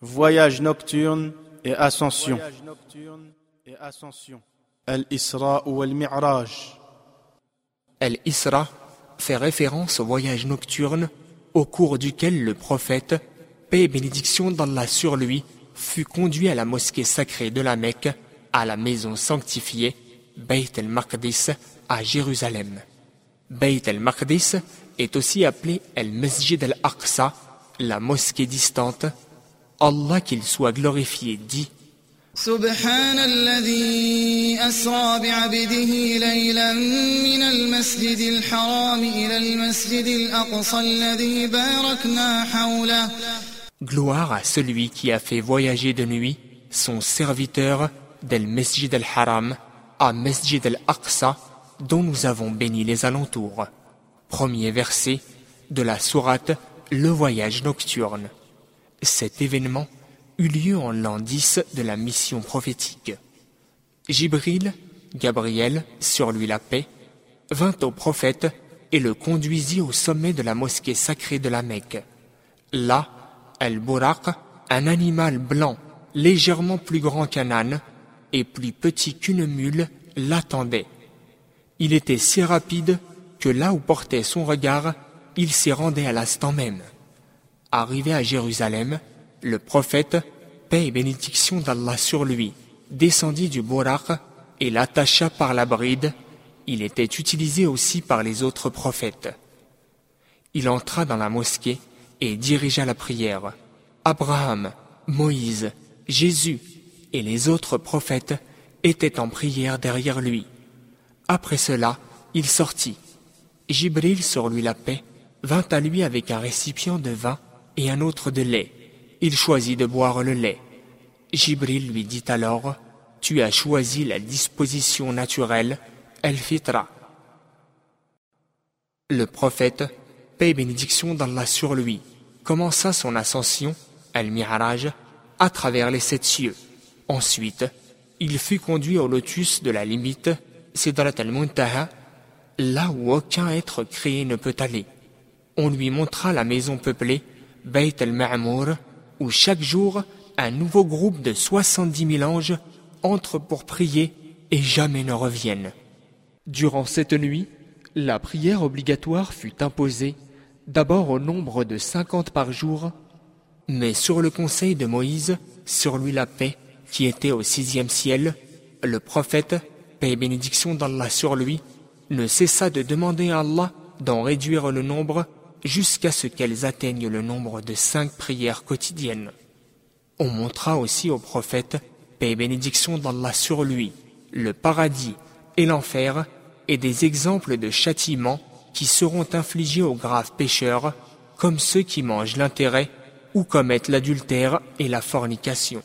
Voyage nocturne et ascension. Al-Isra ou Al-Mi'raj. Al-Isra fait référence au voyage nocturne au cours duquel le prophète, paix et bénédiction d'Allah sur lui, fut conduit à la mosquée sacrée de la Mecque, à la maison sanctifiée, Bayt el-Maqdis, à Jérusalem. Bayt el-Maqdis est aussi appelé el-Masjid al-Aqsa, la mosquée distante, Allah qu'il soit glorifié dit سبحان الذي أسرى بعبده ليلا من المسجد الحرام إلى المسجد الأقصى الذي باركنا حوله Gloire à celui qui a fait voyager de nuit son serviteur del Masjid al-Haram à Masjid al-Aqsa dont nous avons béni les alentours. Premier verset de la sourate Le voyage nocturne. Cet événement eut lieu en l'an 10 de la mission prophétique. Jibril, Gabriel, sur lui la paix, vint au prophète et le conduisit au sommet de la mosquée sacrée de la Mecque. Là, Al-Buraq, un animal blanc, légèrement plus grand qu'un âne et plus petit qu'une mule, l'attendait. Il était si rapide que là où portait son regard, il s'y rendait à l'instant même. Arrivé à Jérusalem, le prophète, paix et bénédiction d'Allah sur lui, descendit du Borak et l'attacha par la bride. Il était utilisé aussi par les autres prophètes. Il entra dans la mosquée et dirigea la prière. Abraham, Moïse, Jésus et les autres prophètes étaient en prière derrière lui. Après cela, il sortit. Jibril, sur lui la paix, vint à lui avec un récipient de vin et un autre de lait. Il choisit de boire le lait. Jibril lui dit alors, Tu as choisi la disposition naturelle, El-Fitra. Le prophète, paix et bénédiction d'Allah sur lui, commença son ascension, El-Mi'raj, à travers les sept cieux. Ensuite, il fut conduit au lotus de la limite, Sidrat al-Muntaha, là où aucun être créé ne peut aller. On lui montra la maison peuplée, Bayt al-Ma'mour, où chaque jour un nouveau groupe de 70 000 anges entre pour prier et jamais ne reviennent. Durant cette nuit, la prière obligatoire fut imposée, d'abord au nombre de 50 par jour, mais sur le conseil de Moïse, sur lui la paix, qui était au sixième ciel, le prophète, paix et bénédiction d'Allah sur lui, ne cessa de demander à Allah d'en réduire le nombre jusqu'à ce qu'elles atteignent le nombre de cinq prières quotidiennes. On montra aussi au prophète, paix et bénédiction d'Allah sur lui, le paradis et l'enfer, et des exemples de châtiments qui seront infligés aux graves pécheurs, comme ceux qui mangent l'intérêt ou commettent l'adultère et la fornication.